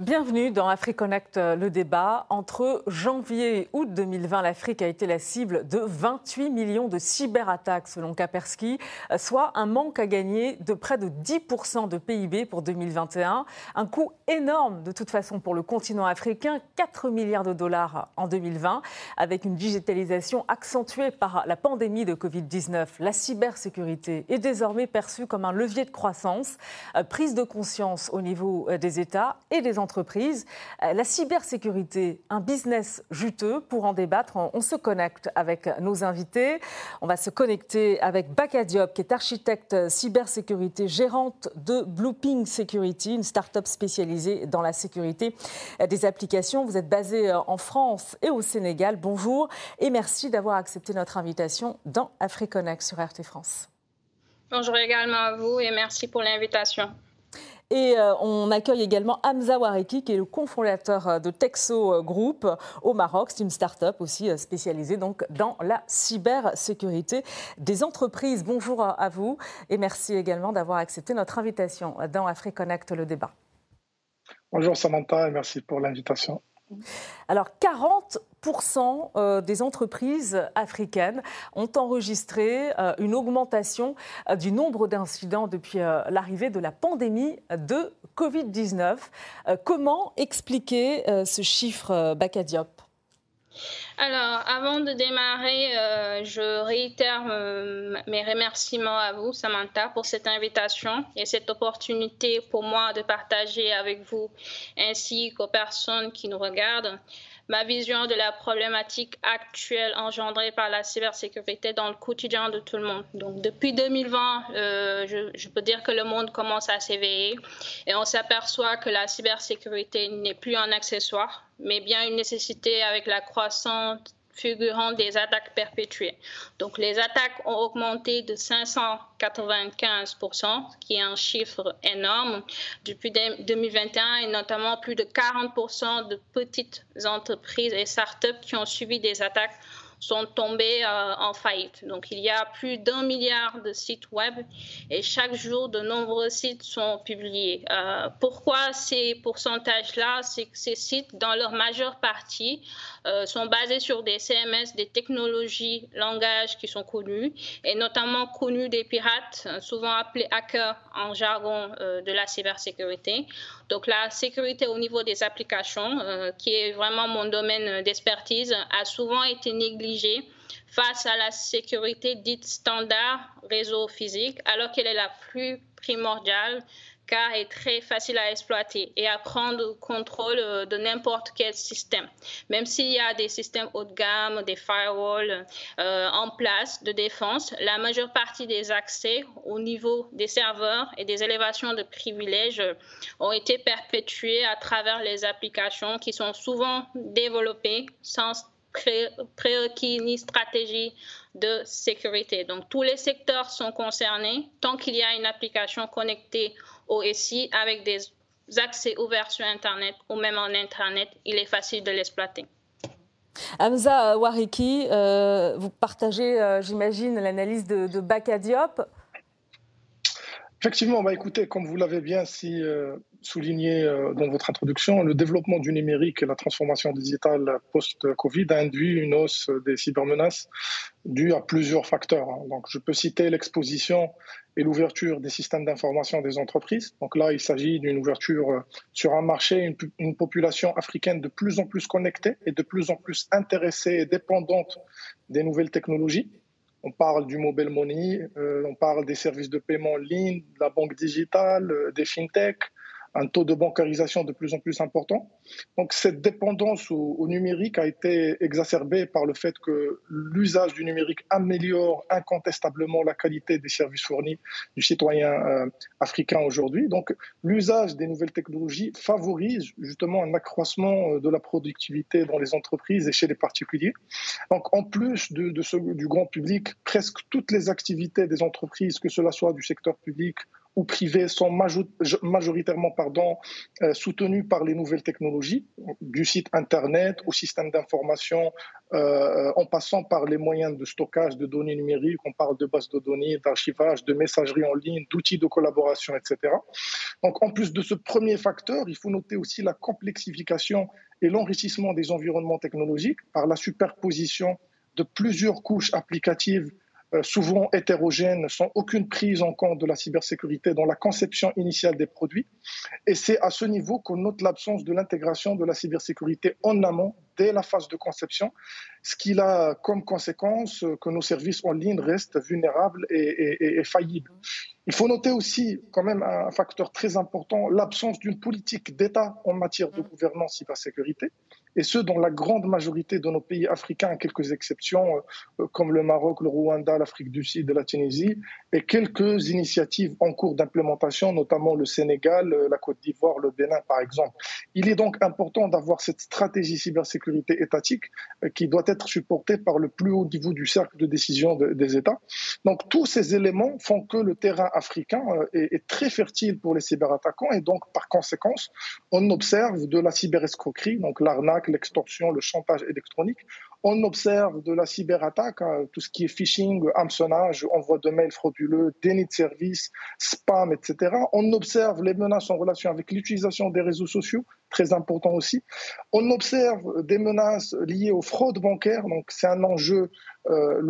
Bienvenue dans AfriConnect, euh, le débat. Entre janvier et août 2020, l'Afrique a été la cible de 28 millions de cyberattaques selon Kaspersky, euh, soit un manque à gagner de près de 10% de PIB pour 2021. Un coût énorme de toute façon pour le continent africain, 4 milliards de dollars en 2020, avec une digitalisation accentuée par la pandémie de Covid-19. La cybersécurité est désormais perçue comme un levier de croissance, euh, prise de conscience au niveau des États et des entreprises entreprises. Euh, la cybersécurité, un business juteux. Pour en débattre, on, se connecte avec nos invités. On va se connecter avec Baka Diop, qui est architecte cybersécurité, gérante de Blueping Security, une start-up spécialisée dans la sécurité des applications. Vous êtes basé euh, en France et au Sénégal. Bonjour et merci d'avoir accepté notre invitation dans AfriConnect sur RT France. Bonjour également à vous et merci pour l'invitation. Et euh, on accueille également Hamza Wareki, qui est le cofondateur euh, de Texo euh, Group au Maroc. C'est une start-up aussi spécialisée donc dans la cybersécurité des entreprises. Bonjour à vous et merci également d'avoir accepté notre invitation dans AfriConnect, le débat. Bonjour Samantha et merci pour l'invitation. Alors 40% euh, des entreprises africaines ont enregistré euh, une augmentation euh, du nombre d'incidents depuis l'arrivée de la pandémie de Covid-19. Comment expliquer ce chiffre, Bakadiop alors, avant de démarrer, euh, je réitère euh, mes remerciements à vous, Samantha, pour cette invitation et cette opportunité pour moi de partager avec vous ainsi qu'aux personnes qui nous regardent ma vision de la problématique actuelle engendrée par la cybersécurité dans le quotidien de tout le monde. Donc, depuis 2020, euh, je, je, peux dire que le monde commence à s'éveiller et on s'aperçoit que la cybersécurité n'est plus un accessoire, mais bien une nécessité avec la croissance figurant des attaques perpétuées. Donc les attaques ont augmenté de 595%, qui est un chiffre énorme, depuis 2021 et notamment plus de 40% de petites entreprises et startups qui ont subi des attaques sont tombés euh, en faillite. Donc il y a plus d'un milliard de sites web et chaque jour de nombreux sites sont publiés. Euh, pourquoi ces pourcentages-là? C'est que ces sites, dans leur majeure partie, euh, sont basés sur des CMS, des technologies, langages qui sont connus et notamment connus des pirates, souvent appelés hackers en jargon de la cybersécurité. Donc la sécurité au niveau des applications, qui est vraiment mon domaine d'expertise, a souvent été négligée face à la sécurité dite standard réseau physique, alors qu'elle est la plus primordiale car est très facile à exploiter et à prendre contrôle euh, de n'importe quel système. Même s'il y a des systèmes haut de gamme, des firewalls euh, en place de défense, la majeure partie des accès au niveau des serveurs et des élévations de privilèges ont été perpétués à travers les applications qui sont souvent développées sans prérequis ni stratégie de sécurité. Donc tous les secteurs sont concernés tant qu'il y a une application connectée au SI avec des accès ouverts sur Internet ou même en Internet, il est facile de l'exploiter. Hamza Wariki, euh, vous partagez, euh, j'imagine, l'analyse de, de. Effectivement, bah écoutez, comme vous l'avez bien si, euh, souligné euh, dans votre introduction, le développement du numérique et la transformation digitale post-Covid a induit une hausse des cybermenaces due à plusieurs facteurs. Hein. Donc, je peux citer l'exposition et l'ouverture des systèmes d'information des entreprises. Donc là, il s'agit d'une ouverture euh, sur un marché, une, une, population africaine de plus en plus connectée et de plus en plus intéressée et dépendante des nouvelles technologies. On parle du mobile money, euh, on parle des services de paiement en ligne, de la banque digitale, euh, des fintechs, un taux de bancarisation de plus en plus important. Donc cette dépendance au, numérique a été exacerbée par le fait que l'usage du numérique améliore incontestablement la qualité des services fournis du citoyen euh, africain aujourd'hui. Donc l'usage des nouvelles technologies favorise justement un accroissement euh, de la productivité dans les entreprises et chez les particuliers. Donc en plus de, ce, du grand public, presque toutes les activités des entreprises, que cela soit du secteur public ou privées sont majoritairement pardon, euh, soutenues par les nouvelles technologies, du site Internet au système d'information, euh, en passant par les moyens de stockage de données numériques, on parle de bases de données, d'archivage, de messagerie en ligne, d'outils de collaboration, etc. Donc en plus de ce premier facteur, il faut noter aussi la complexification et l'enrichissement des environnements technologiques par la superposition de plusieurs couches applicatives souvent hétérogènes, sans aucune prise en compte de la cybersécurité dans la conception initiale des produits. Et c'est à ce niveau qu'on note l'absence de l'intégration de la cybersécurité en amont, dès la phase de conception, ce qui a comme conséquence que nos services en ligne restent vulnérables et, et faillibles. Il faut noter aussi quand même un facteur très important, l'absence d'une politique d'État en matière de gouvernance cybersécurité et ce, dans la grande majorité de nos pays africains, à quelques exceptions, euh, comme le Maroc, le Rwanda, l'Afrique du Sud, la Tunisie, et quelques initiatives en cours d'implémentation, notamment le Sénégal, euh, la Côte d'Ivoire, le Bénin, par exemple. Il est donc important d'avoir cette stratégie cybersécurité étatique euh, qui doit être supportée par le plus haut niveau du cercle de décision des États. Donc, tous ces éléments font que le terrain africain est très fertile pour les cyberattaquants, et donc, par conséquence, on observe de la cyberescroquerie, donc l'arnaque, l'extorsion, le chantage électronique. On observe de la cyberattaque, hein, tout ce qui est phishing, hameçonnage, envoi de mails frauduleux, déni de service, spam, etc. On observe les menaces en relation avec l'utilisation des réseaux sociaux, très important aussi. On observe des menaces liées aux fraudes bancaires, donc c'est un enjeu, euh,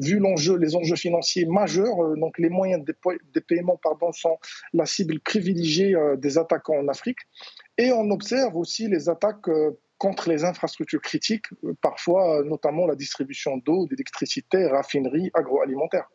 vu l'enjeu, les enjeux financiers majeurs, euh, donc les moyens des, paiements pardon, sont la cible privilégiée euh, des attaquants en Afrique. Et on observe aussi les attaques euh, contre les infrastructures critiques, euh, parfois euh, notamment la distribution d'eau, d'électricité, raffinerie, agroalimentaire.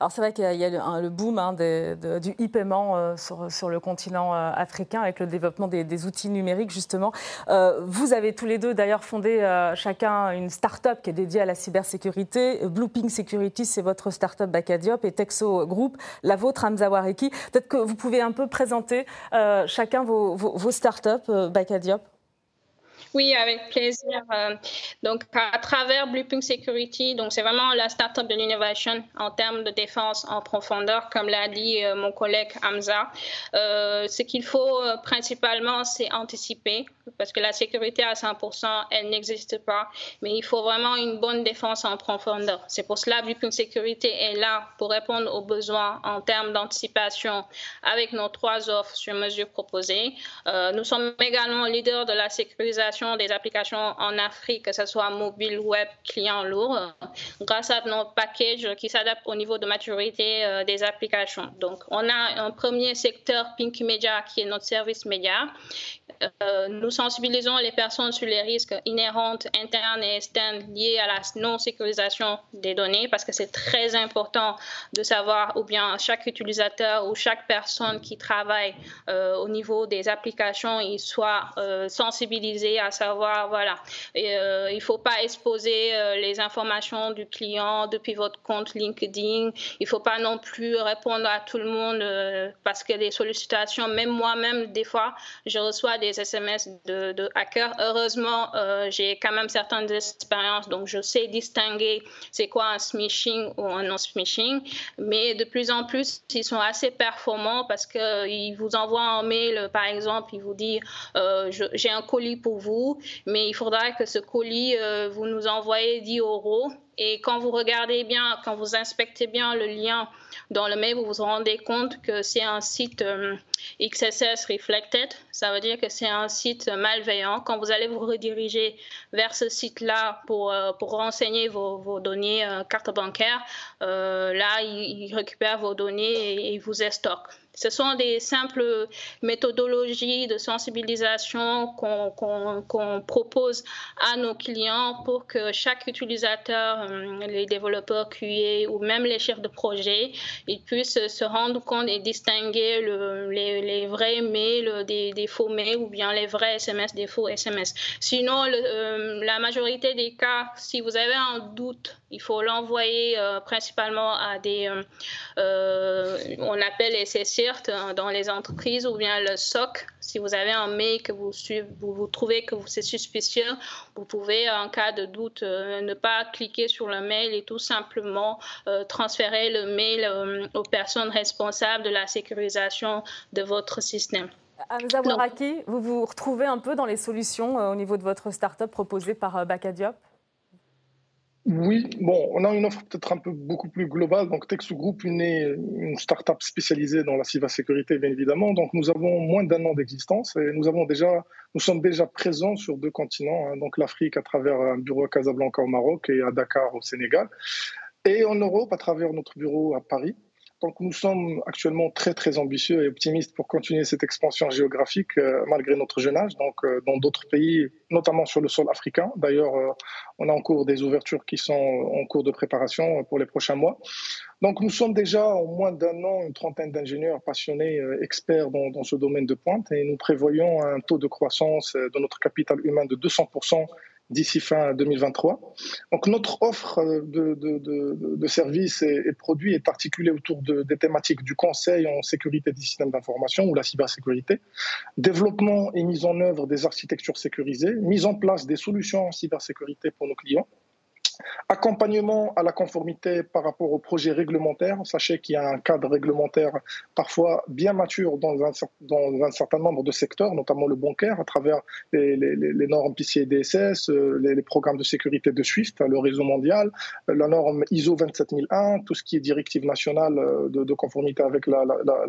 Alors c'est vrai qu'il y a le, boom hein, du e-paiement sur, le continent africain avec le développement des, outils numériques justement. vous avez tous les deux d'ailleurs fondé chacun une start-up qui est dédiée à la cybersécurité. Blueping Security, c'est votre start-up Bacadiop et Texo Group, la vôtre Hamza Wareki. Peut-être que vous pouvez un peu présenter chacun vos, vos, vos start-up Bacadiop. Oui, avec plaisir. Euh, donc, à travers Blueping Security, donc c'est vraiment la startup de l'innovation en termes de défense en profondeur, comme l'a dit euh, mon collègue Hamza. Euh, ce qu'il faut principalement, c'est anticiper, parce que la sécurité à 100%, elle n'existe pas, mais il faut vraiment une bonne défense en profondeur. C'est pour cela que Blueping Security est là pour répondre aux besoins en termes d'anticipation avec nos trois offres sur mesure proposées. nous sommes également leaders de la sécurisation des applications en Afrique, que ce soit mobile, web, client lourd, grâce à nos packages qui s'adaptent au niveau de maturité euh, des applications. Donc, on a un premier secteur Pink Media qui est notre service média, euh, nous sensibilisons les personnes sur les risques inhérents internes et externes liés à la non-sécurisation des données parce que c'est très important de savoir ou bien chaque utilisateur ou chaque personne qui travaille euh, au niveau des applications il soit sensibilisé à savoir voilà il ne faut pas exposer les informations du client depuis votre compte LinkedIn il ne faut pas non plus répondre à tout le monde parce que les sollicitations même moi-même des fois je reçois des SMS de, de hackers. Heureusement, euh, j'ai quand même certaines expériences, donc je sais distinguer c'est quoi un smishing ou un non-smishing. Mais de plus en plus, ils sont assez performants parce qu'ils vous envoient un mail, par exemple, ils vous disent euh, j'ai un colis pour vous, mais il faudra que ce colis, euh, vous nous envoyez 10 euros. Et quand vous regardez bien, quand vous inspectez bien le lien dans le mail, vous vous rendez compte que c'est un site euh, XSS Reflected. Ça veut dire que c'est un site malveillant. Quand vous allez vous rediriger vers ce site-là pour, euh, pour renseigner vos, vos données carte bancaire, là, il, récupère vos données et, et il vous estocke. Ce sont des simples méthodologies de sensibilisation qu'on propose à nos clients pour que chaque utilisateur, euh, les développeurs QA ou même les chefs de projet, ils puissent se rendre compte et distinguer les, vrais mails des, faux mails ou bien les vrais SMS des faux SMS. Sinon, euh, la majorité des cas, si vous avez un doute, il faut l'envoyer euh, principalement à des, on appelle les CC CERT dans les entreprises ou bien le SOC. Si vous avez un mail que vous, vous, trouvez que c'est suspicieux, vous pouvez, en cas de doute, ne pas cliquer sur le mail et tout simplement transférer le mail aux personnes responsables de la sécurisation de votre système. Hamza Waraki, vous vous retrouvez un peu dans les solutions au niveau de votre start-up proposée par Bacadiop oui, bon, on a une offre peut-être un peu beaucoup plus globale. Donc, Texu Group est une start-up spécialisée dans la cybersécurité, bien évidemment. Donc, nous avons moins d'un an d'existence et nous avons déjà, nous sommes déjà présents sur deux continents. Hein. donc, l'Afrique à travers un bureau à Casablanca au Maroc et à Dakar au Sénégal, et en Europe à travers notre bureau à Paris. Donc nous sommes actuellement très très ambitieux et optimistes pour continuer cette expansion géographique euh, malgré notre jeune âge. Donc euh, dans d'autres pays, notamment sur le sol africain. D'ailleurs, euh, on a en cours des ouvertures qui sont en cours de préparation pour les prochains mois. Donc nous sommes déjà en moins d'un an une trentaine d'ingénieurs passionnés, experts dans, dans, ce domaine de pointe et nous prévoyons un taux de croissance de notre capital humain de 200 d'ici fin 2023. Donc notre offre de, de, de, de services et, produits est articulée autour des thématiques du conseil en sécurité des systèmes d'information ou la cybersécurité, développement et mise en œuvre des architectures sécurisées, mise en place des solutions en cybersécurité pour nos clients, Accompagnement à la conformité par rapport aux projets réglementaires. Sachez qu'il y a un cadre réglementaire parfois bien mature dans un, certain nombre de secteurs, notamment le bancaire, à travers les, normes PCI DSS, euh, les, programmes de sécurité de SWIFT, le réseau mondial, euh, la norme ISO 27001, tout ce qui est directive nationale euh, de, conformité avec la,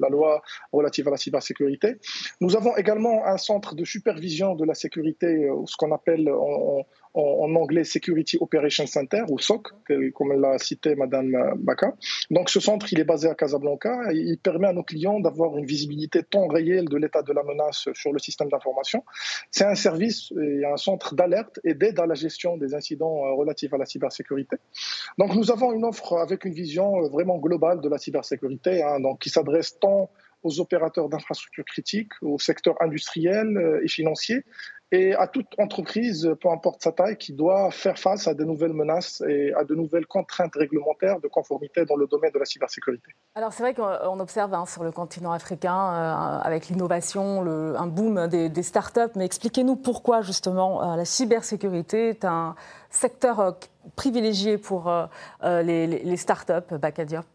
loi relative à la cybersécurité. Nous avons également un centre de supervision de la sécurité, ce qu'on appelle en, en, anglais Security Operations Center, ou SOC, comme l'a cité Madame Baka. Donc ce centre, il est basé à Casablanca et il permet à nos clients d'avoir une visibilité temps réel de l'état de la menace sur le système d'information. C'est un service et un centre d'alerte et d'aide à la gestion des incidents euh, relatifs à la cybersécurité. Donc nous avons une offre avec une vision euh, vraiment globale de la cybersécurité, hein, donc qui s'adresse tant aux opérateurs d'infrastructures critiques, au secteur industriel euh, et financier, et à toute entreprise, peu importe sa taille, qui doit faire face à de nouvelles menaces et à de nouvelles contraintes réglementaires de conformité dans le domaine de la cybersécurité. Alors c'est vrai qu'on observe hein, sur le continent africain, euh, avec l'innovation, un boom des, des startups, mais expliquez-nous pourquoi justement euh, la cybersécurité est un secteur euh, privilégié pour les, les, startups, Bacadiop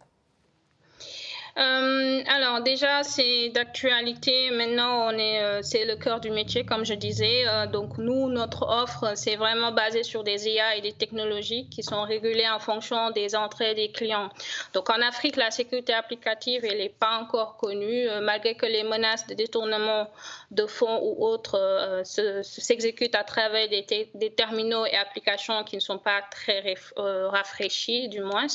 euh, déjà, c'est d'actualité. Maintenant, on est, euh, c'est le cœur du métier, comme je disais. Euh, donc nous, notre offre, c'est vraiment basé sur des IA et des technologies qui sont régulées en fonction des entrées des clients. Donc en Afrique, la sécurité applicative, elle n'est pas encore connue, malgré que les menaces de détournement de fonds ou autres s'exécutent à travers des, terminaux et applications qui ne sont pas très rafraîchis, du moins.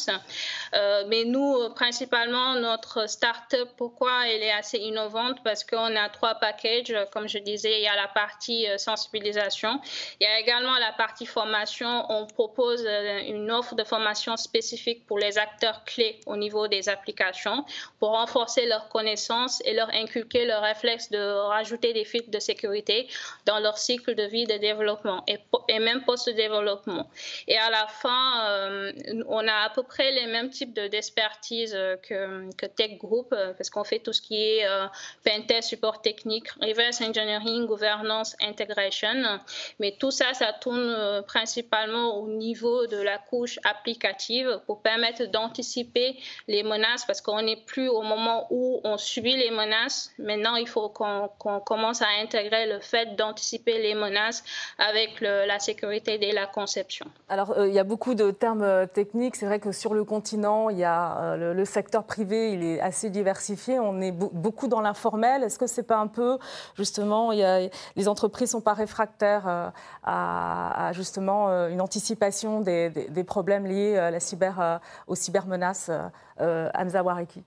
mais nous, principalement, notre start-up, pourquoi elle est assez innovante Parce qu'on a trois packages, comme je disais, il y a la partie euh, sensibilisation, il y a également la partie formation. On propose euh, une offre de formation spécifique pour les acteurs clés au niveau des applications pour renforcer leurs connaissances et leur inculquer le réflexe de rajouter des filtres de sécurité dans leur cycle de vie de développement et, même post-développement. Et à la fin, euh, on a à peu près les mêmes types d'expertise que, que Tech Group, parce qu'on fait tout ce qui est euh, pentest, support technique, reverse engineering, gouvernance, integration. Mais tout ça, ça tourne euh, principalement au niveau de la couche applicative pour permettre d'anticiper les menaces, parce qu'on n'est plus au moment où on subit les menaces. Maintenant, il faut qu'on commence à intégrer le fait d'anticiper les menaces avec la sécurité dès la conception. Alors, il y a beaucoup de termes techniques. C'est vrai que sur le continent, il y a le, le secteur privé, il est assez diversifié. On est beaucoup dans l'informel. Est-ce que c'est pas un peu, justement, y les entreprises sont pas réfractaires euh, à, justement euh, une anticipation des, problèmes liés à la cyber, aux cybermenaces euh, Hamza Wariki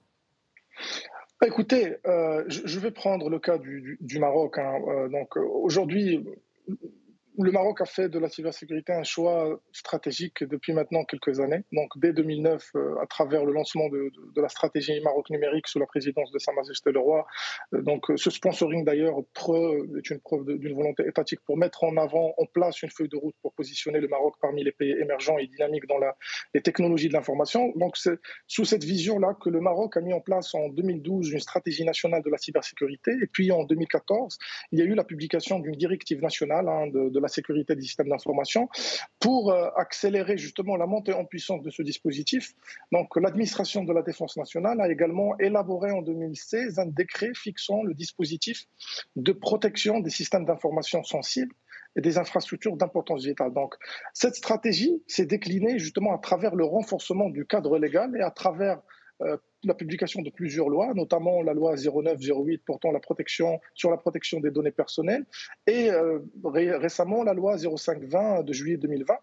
Écoutez, je vais prendre le cas du, Maroc. Hein. donc aujourd'hui, le Maroc a fait de la cybersécurité un choix stratégique depuis maintenant quelques années. Donc, dès 2009, euh, à travers le lancement de, la stratégie Maroc numérique sous la présidence de Sa Majesté le Roi, euh, donc ce sponsoring d'ailleurs est une preuve d'une volonté étatique pour mettre en avant, en place une feuille de route pour positionner le Maroc parmi les pays émergents et dynamiques dans les technologies de l'information. Donc, c'est sous cette vision-là que le Maroc a mis en place en 2012 une stratégie nationale de la cybersécurité. Et puis, en 2014, il y a eu la publication d'une directive nationale hein, de, la sécurité des systèmes d'information pour euh, accélérer justement la montée en puissance de ce dispositif. Donc, l'administration de la défense nationale a également élaboré en 2016 un décret fixant le dispositif de protection des systèmes d'information sensibles et des infrastructures d'importance vitale. Donc, cette stratégie s'est déclinée justement à travers le renforcement du cadre légal et à travers la publication de plusieurs lois, notamment la loi 09-08 portant la protection, sur la protection des données personnelles et euh, récemment la loi 05-20 de juillet 2020.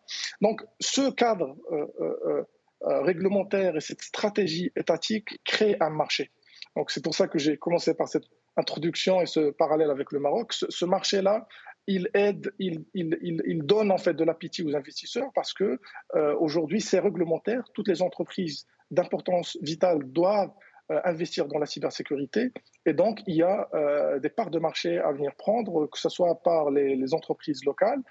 Donc ce cadre euh, réglementaire et cette stratégie étatique créent un marché. Donc c'est pour ça que j'ai commencé par cette introduction et ce parallèle avec le Maroc. ce marché-là il aide, il, donne en fait de l'appétit aux investisseurs parce que euh, aujourd'hui c'est réglementaire. Toutes les entreprises d'importance vitale doivent euh, investir dans la cybersécurité et donc il y a euh, des parts de marché à venir prendre, que ce soit par les, entreprises locales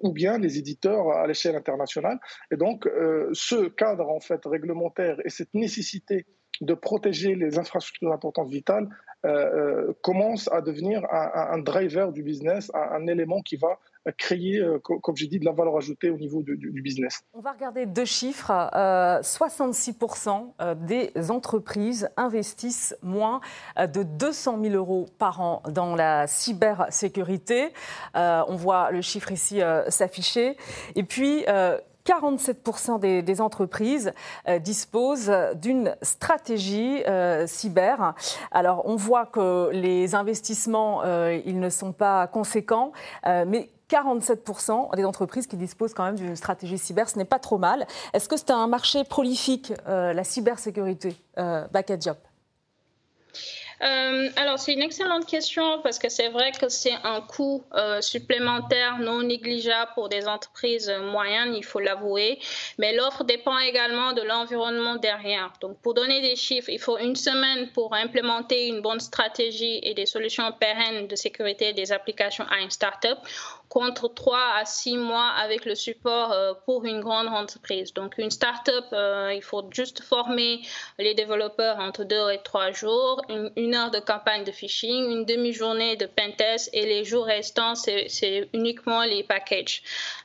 ou bien les éditeurs à l'échelle internationale. Et donc ce cadre en fait réglementaire et cette nécessité de protéger les infrastructures d'importance vitale euh, euh, commence à devenir un, driver du business, un, élément qui va créer, euh, comme j'ai dit, de la valeur ajoutée au niveau du, business. On va regarder deux chiffres. 66% des entreprises investissent moins de 200 000 euros par an dans la cybersécurité. on voit le chiffre ici s'afficher. Et puis, 47% des, entreprises euh, disposent d'une stratégie euh, cyber. Alors, on voit que les investissements, euh, ils ne sont pas conséquents, mais 47% des entreprises qui disposent quand même d'une stratégie cyber, ce n'est pas trop mal. Est-ce que c'est un marché prolifique, la cybersécurité, Back Job euh, alors, c'est une excellente question parce que c'est vrai que c'est un coût euh, supplémentaire non négligeable pour des entreprises moyennes, il faut l'avouer. Mais l'offre dépend également de l'environnement derrière. Donc, pour donner des chiffres, il faut une semaine pour implémenter une bonne stratégie et des solutions pérennes de sécurité des applications à une startup contre 3 à 6 mois avec le support euh, pour une grande entreprise. Donc, une start-up, euh, il faut juste former les développeurs entre 2 et 3 jours, une, heure de campagne de phishing, une demi-journée de pentest et les jours restants, c'est uniquement les packages.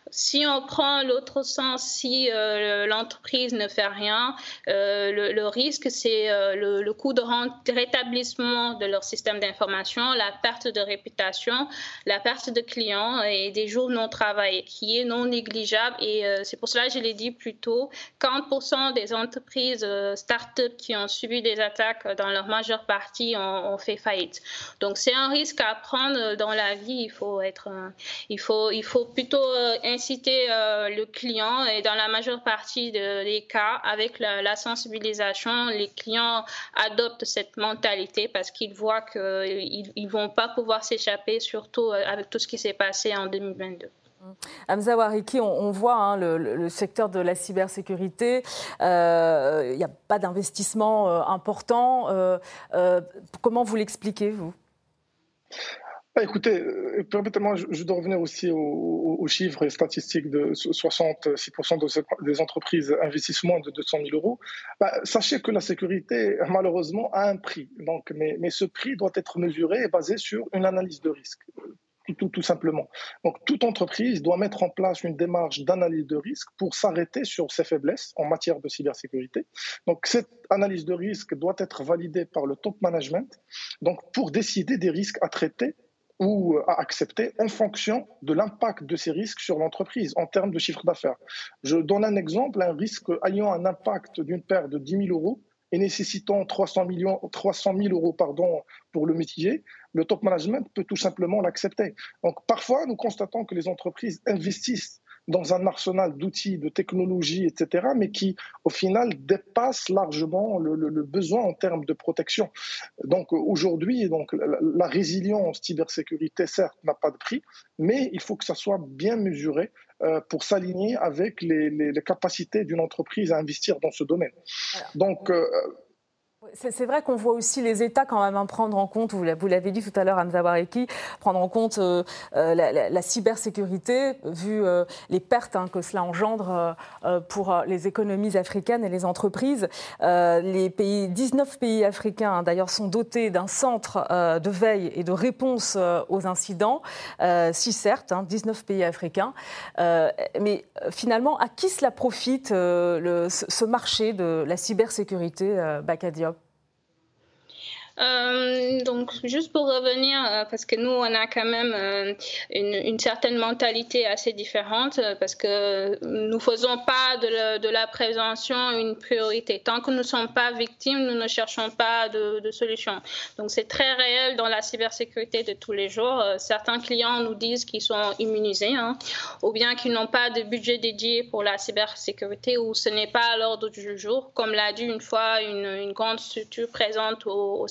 Si on prend l'autre sens, si euh, l'entreprise ne fait rien, le, risque, c'est le, coût de rétablissement de leur système d'information, la perte de réputation, la perte de clients des jours non travaillés, qui est non négligeable. Et euh, c'est pour cela que je l'ai dit plus tôt, 40% des entreprises euh, start-up qui ont subi des attaques, dans leur majeure partie, ont, fait faillite. Donc c'est un risque à prendre dans la vie. Il faut être, euh, il faut, il faut plutôt inciter le client et dans la majeure partie des cas, avec la, sensibilisation, les clients adoptent cette mentalité parce qu'ils voient qu'ils ne vont pas pouvoir s'échapper, surtout avec tout ce qui s'est passé 2022. Hamza Wariki, on, voit hein, le, secteur de la cybersécurité, euh, il n'y a pas d'investissement euh, important. Euh, comment vous l'expliquez, vous? Bah, écoutez, permettez-moi, je, dois revenir aussi aux, chiffres et statistiques de 66% des entreprises investissent moins de 200 000 euros. Bah, sachez que la sécurité, malheureusement, a un prix. Donc, mais, mais ce prix doit être mesuré et basé sur une analyse de risque tout, simplement. Donc, toute entreprise doit mettre en place une démarche d'analyse de risque pour s'arrêter sur ses faiblesses en matière de cybersécurité. Donc, cette analyse de risque doit être validée par le top management donc, pour décider des risques à traiter ou à accepter en fonction de l'impact de ces risques sur l'entreprise en termes de chiffre d'affaires. Je donne un exemple, un risque ayant un impact d'une perte de 10 000 euros et nécessitant 300, millions, 300 000 euros pardon, pour le métier, le top management peut tout simplement l'accepter. Donc parfois, nous constatons que les entreprises investissent dans un arsenal d'outils, de technologies, etc., mais qui, au final, dépasse largement le, besoin en termes de protection. Donc aujourd'hui, donc la, résilience cybersécurité, certes, n'a pas de prix, mais il faut que ça soit bien mesuré euh, pour s'aligner avec les, les, capacités d'une entreprise à investir dans ce domaine. Donc, euh, c'est vrai qu'on voit aussi les États quand même prendre en compte, vous l'avez dit tout à l'heure, Hamza Wareki, prendre en compte euh, euh, la, cybersécurité, vu euh, les pertes hein, que cela engendre pour les économies africaines et les entreprises. les pays, 19 pays africains, hein, d'ailleurs, sont dotés d'un centre de veille et de réponse aux incidents. si certes, 19 hein, pays africains. mais finalement, à qui cela profite, ce marché de la cybersécurité, Bakadiop euh, donc, juste pour revenir, euh, parce que nous, on a quand même euh, une, certaine mentalité assez différente, parce que nous ne faisons pas de, la prévention une priorité. Tant que nous ne sommes pas victimes, nous ne cherchons pas de, de solution. Donc, c'est très réel dans la cybersécurité de tous les jours. certains clients nous disent qu'ils sont immunisés, hein, ou bien qu'ils n'ont pas de budget dédié pour la cybersécurité, ou ce n'est pas à l'ordre du jour, comme l'a dit une fois une, grande structure présente au, au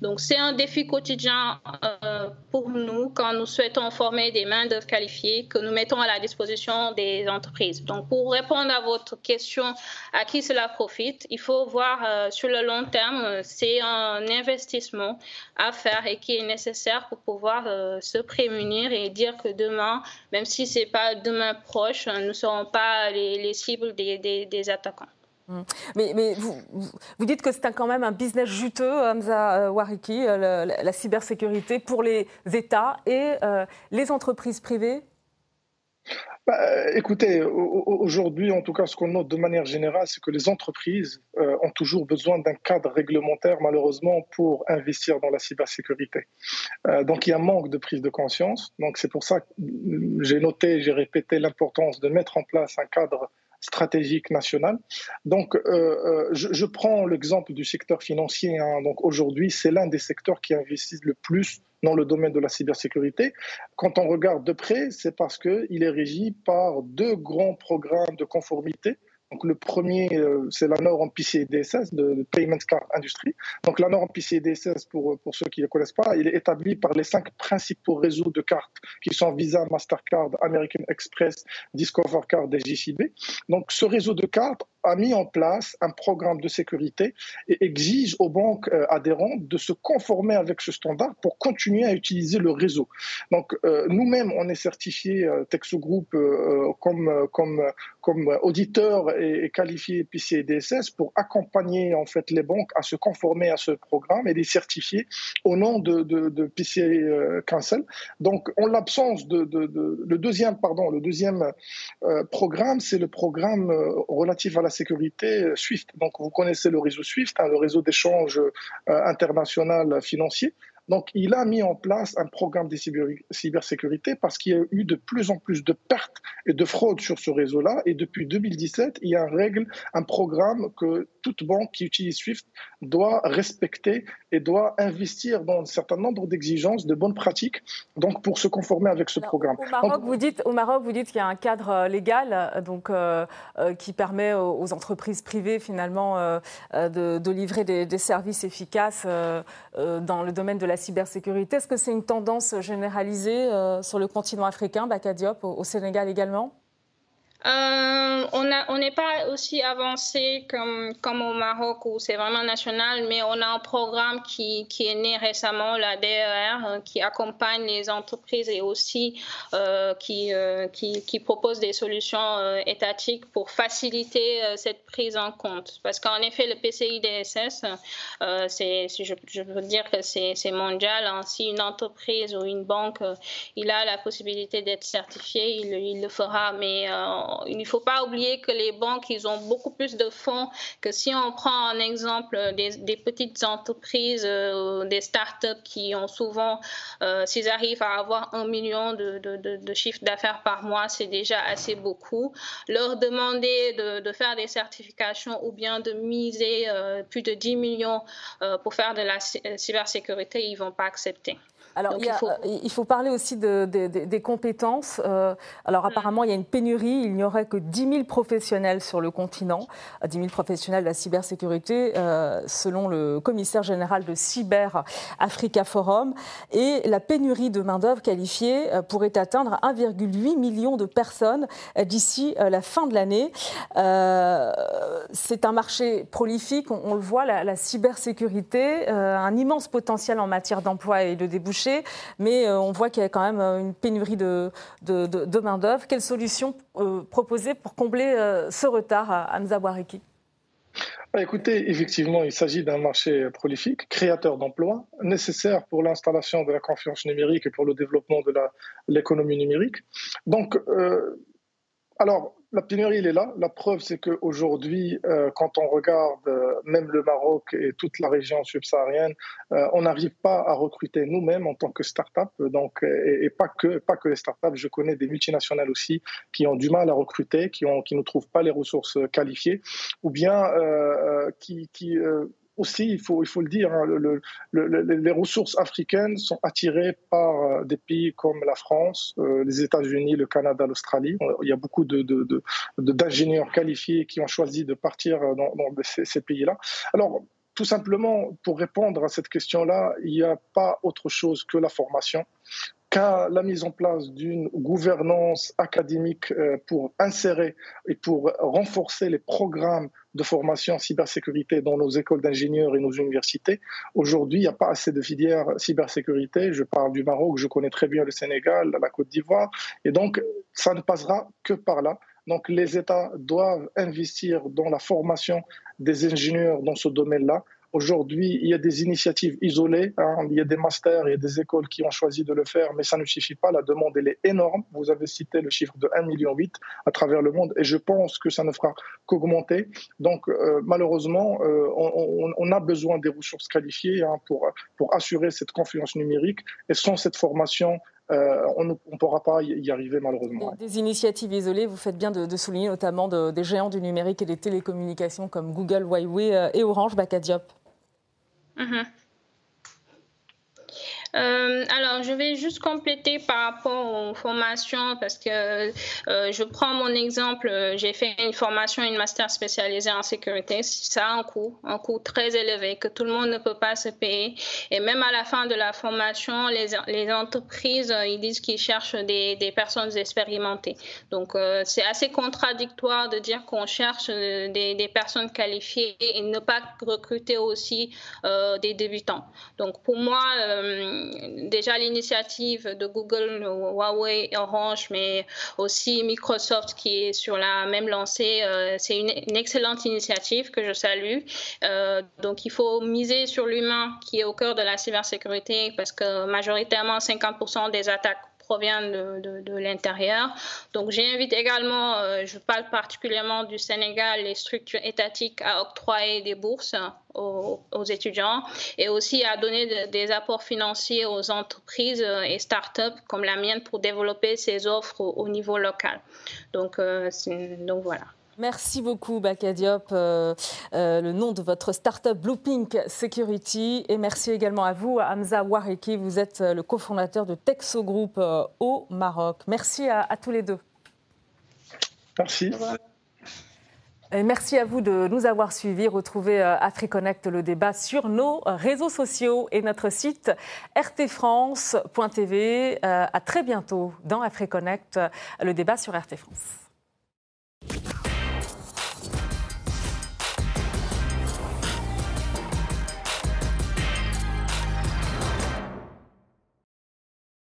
Donc c'est un défi quotidien euh, pour nous quand nous souhaitons former des main-d'œuvre qualifiées que nous mettons à la disposition des entreprises. Donc pour répondre à votre question, à qui cela profite, il faut voir euh, sur le long terme, c'est un investissement à faire et qui est nécessaire pour pouvoir euh, se prémunir et dire que demain, même si c'est pas demain proche, nous ne serons pas les, cibles des attaquants. Mmh. Mais, vous, dites que c'est quand même un business juteux, Hamza euh, Wariki, euh, la, cybersécurité pour les États et euh, les entreprises privées? Bah, écoutez, aujourd'hui, en tout cas, ce qu'on note de manière générale, c'est que les entreprises ont toujours besoin d'un cadre réglementaire, malheureusement, pour investir dans la cybersécurité. donc, il y a un manque de prise de conscience. Donc, c'est pour ça que j'ai noté, j'ai répété l'importance de mettre en place un cadre stratégique nationale. Donc, euh, euh, je, prends l'exemple du secteur financier. Hein. Donc, aujourd'hui, c'est l'un des secteurs qui investissent le plus dans le domaine de la cybersécurité. Quand on regarde de près, c'est parce qu'il est régi par deux grands programmes de conformité donc le premier, euh, c'est la norme PCI DSS de Payment Card Industry. Donc la norme PCI DSS, pour, pour ceux qui ne connaissent pas, il est établi par les cinq principaux réseaux de cartes qui sont Visa, Mastercard, American Express, Discover Card et JCB. Donc ce réseau de cartes a mis en place un programme de sécurité et exige aux banques euh, adhérentes de se conformer avec ce standard pour continuer à utiliser le réseau. Donc euh, nous-mêmes, on est certifié Texo Group comme, comme, comme auditeur et qualifié PCI DSS pour accompagner en fait les banques à se conformer à ce programme et les certifier au nom de, de, de PCI euh, Council. Donc en l'absence de, de, le deuxième pardon le deuxième euh, programme c'est le programme euh, relatif à la sécurité SWIFT. Donc vous connaissez le réseau SWIFT, hein, le réseau d'échange international financier. Donc, il a mis en place un programme de cybersécurité parce qu'il y a eu de plus en plus de pertes et de fraudes sur ce réseau-là. Et depuis 2017, il y a une règle, un programme que toute banque qui utilise SWIFT doit respecter et doit investir dans un certain nombre d'exigences, de bonnes pratiques, donc pour se conformer avec ce programme. Au Maroc, vous dites, au Maroc, vous dites qu'il y a un cadre euh, légal euh, donc, euh, qui permet aux entreprises privées finalement de, livrer des, des services efficaces dans le domaine de la cybersécurité. Est-ce que c'est une tendance généralisée sur le continent africain, Bakadiop, au Sénégal également? Euh, on n'est pas aussi avancé comme, au Maroc où c'est vraiment national, mais on a un programme qui, est né récemment, la DER, euh, qui accompagne les entreprises et aussi euh, qui, propose des solutions étatiques pour faciliter cette prise en compte. Parce qu'en effet, le PCI DSS, c'est, je, je, veux dire que c'est, mondial. Hein. Si une entreprise ou une banque, il a la possibilité d'être certifié, il, il le fera, mais il ne faut pas oublier que les banques, ils ont beaucoup plus de fonds que si on prend un exemple des, petites entreprises, euh, des startups qui ont souvent, euh, s'ils arrivent à avoir un million de, de, chiffre d'affaires par mois, c'est déjà assez beaucoup. Leur demander de, faire des certifications ou bien de miser euh, plus de 10 millions pour faire de la cybersécurité, ils ne vont pas accepter. Alors, il, faut... parler aussi des compétences. Euh, alors, apparemment, il y a une pénurie. Il n'y aurait que 10 000 professionnels sur le continent, 10 000 professionnels de la cybersécurité, euh, selon le commissaire général de Cyber Africa Forum. Et la pénurie de main-d'œuvre qualifiée euh, pourrait atteindre 1,8 million de personnes d'ici la fin de l'année. C'est un marché prolifique, on, le voit, la, la cybersécurité, un immense potentiel en matière d'emploi et de débouchés mais euh, on voit qu'il y a quand même euh, une pénurie de, main-d'œuvre. Quelle solution euh, proposer pour combler ce retard à Hamza Wariki bah, Écoutez, effectivement, il s'agit d'un marché prolifique, créateur d'emplois, nécessaire pour l'installation de la confiance numérique et pour le développement de l'économie numérique. Donc, alors, la pénurie, elle est là. La preuve, c'est qu'aujourd'hui, euh, quand on regarde euh, même le Maroc et toute la région subsaharienne, euh, on n'arrive pas à recruter nous-mêmes en tant que start-up. Donc, et, pas, que, pas que les start-up. Je connais des multinationales aussi qui ont du mal à recruter, qui, ont, qui ne trouvent pas les ressources qualifiées, ou bien qui, qui aussi, il faut, il faut le dire, hein, les ressources africaines sont attirées par euh, des pays comme la France, euh, les États-Unis, le Canada, l'Australie. Il y a beaucoup d'ingénieurs de, qualifiés qui ont choisi de partir euh, dans, ces, ces pays-là. Alors, tout simplement, pour répondre à cette question-là, il n'y a pas autre chose que la formation qu'à la mise en place d'une gouvernance académique euh, pour insérer et pour renforcer les programmes de formation en cybersécurité dans nos écoles d'ingénieurs et nos universités. Aujourd'hui, il n'y a pas assez de filières cybersécurité. Je parle du Maroc, je connais très bien le Sénégal, la Côte d'Ivoire. Et donc, ça ne passera que par là. Donc, les États doivent investir dans la formation des ingénieurs dans ce domaine-là Aujourd'hui, il y a des initiatives isolées, hein. il y a des masters, il y a des écoles qui ont choisi de le faire, mais ça ne suffit pas. La demande, elle est énorme. Vous avez cité le chiffre de 1,8 million à travers le monde, et je pense que ça ne fera qu'augmenter. Donc, euh, malheureusement, euh, on, a besoin des ressources qualifiées hein, pour, pour assurer cette confiance numérique, et sans cette formation, euh, on ne pourra pas y arriver malheureusement. Des initiatives isolées, vous faites bien de, souligner notamment des géants du numérique et des télécommunications comme Google, Huawei et Orange, Bacadiop. Mm-hmm. Euh, alors, je vais juste compléter par rapport aux formations parce que euh, je prends mon exemple. J'ai fait une formation, une master spécialisée en sécurité. Ça a un coût, un coût très élevé que tout le monde ne peut pas se payer. Et même à la fin de la formation, les, entreprises, euh, ils disent qu'ils cherchent des, personnes expérimentées. Donc, c'est assez contradictoire de dire qu'on cherche des, personnes qualifiées et ne pas recruter aussi des débutants. Donc, pour moi, déjà l'initiative de Google, Huawei, Orange, mais aussi Microsoft qui est sur la même lancée. Euh, c'est une, excellente initiative que je salue. Euh, donc il faut miser sur l'humain qui est au cœur de la cybersécurité parce que majoritairement 50% des attaques provient de, l'intérieur. Donc j'invite également, euh, je parle particulièrement du Sénégal, les structures étatiques à octroyer des bourses aux, étudiants et aussi à donner des apports financiers aux entreprises et start-up comme la mienne pour développer ces offres au, niveau local. Donc, euh, donc voilà. Merci beaucoup, Bakadiop, euh, euh, le nom de votre start-up Bluepink Security. Et merci également à vous, Hamza Wareki. Vous êtes euh, le cofondateur de Texo Group au Maroc. Merci à, tous les deux. Merci. Et merci à vous de nous avoir suivis. Retrouvez AfriConnect le débat sur nos réseaux sociaux et notre site rtfrance.tv. À très bientôt dans AfriConnect, le débat sur RT France.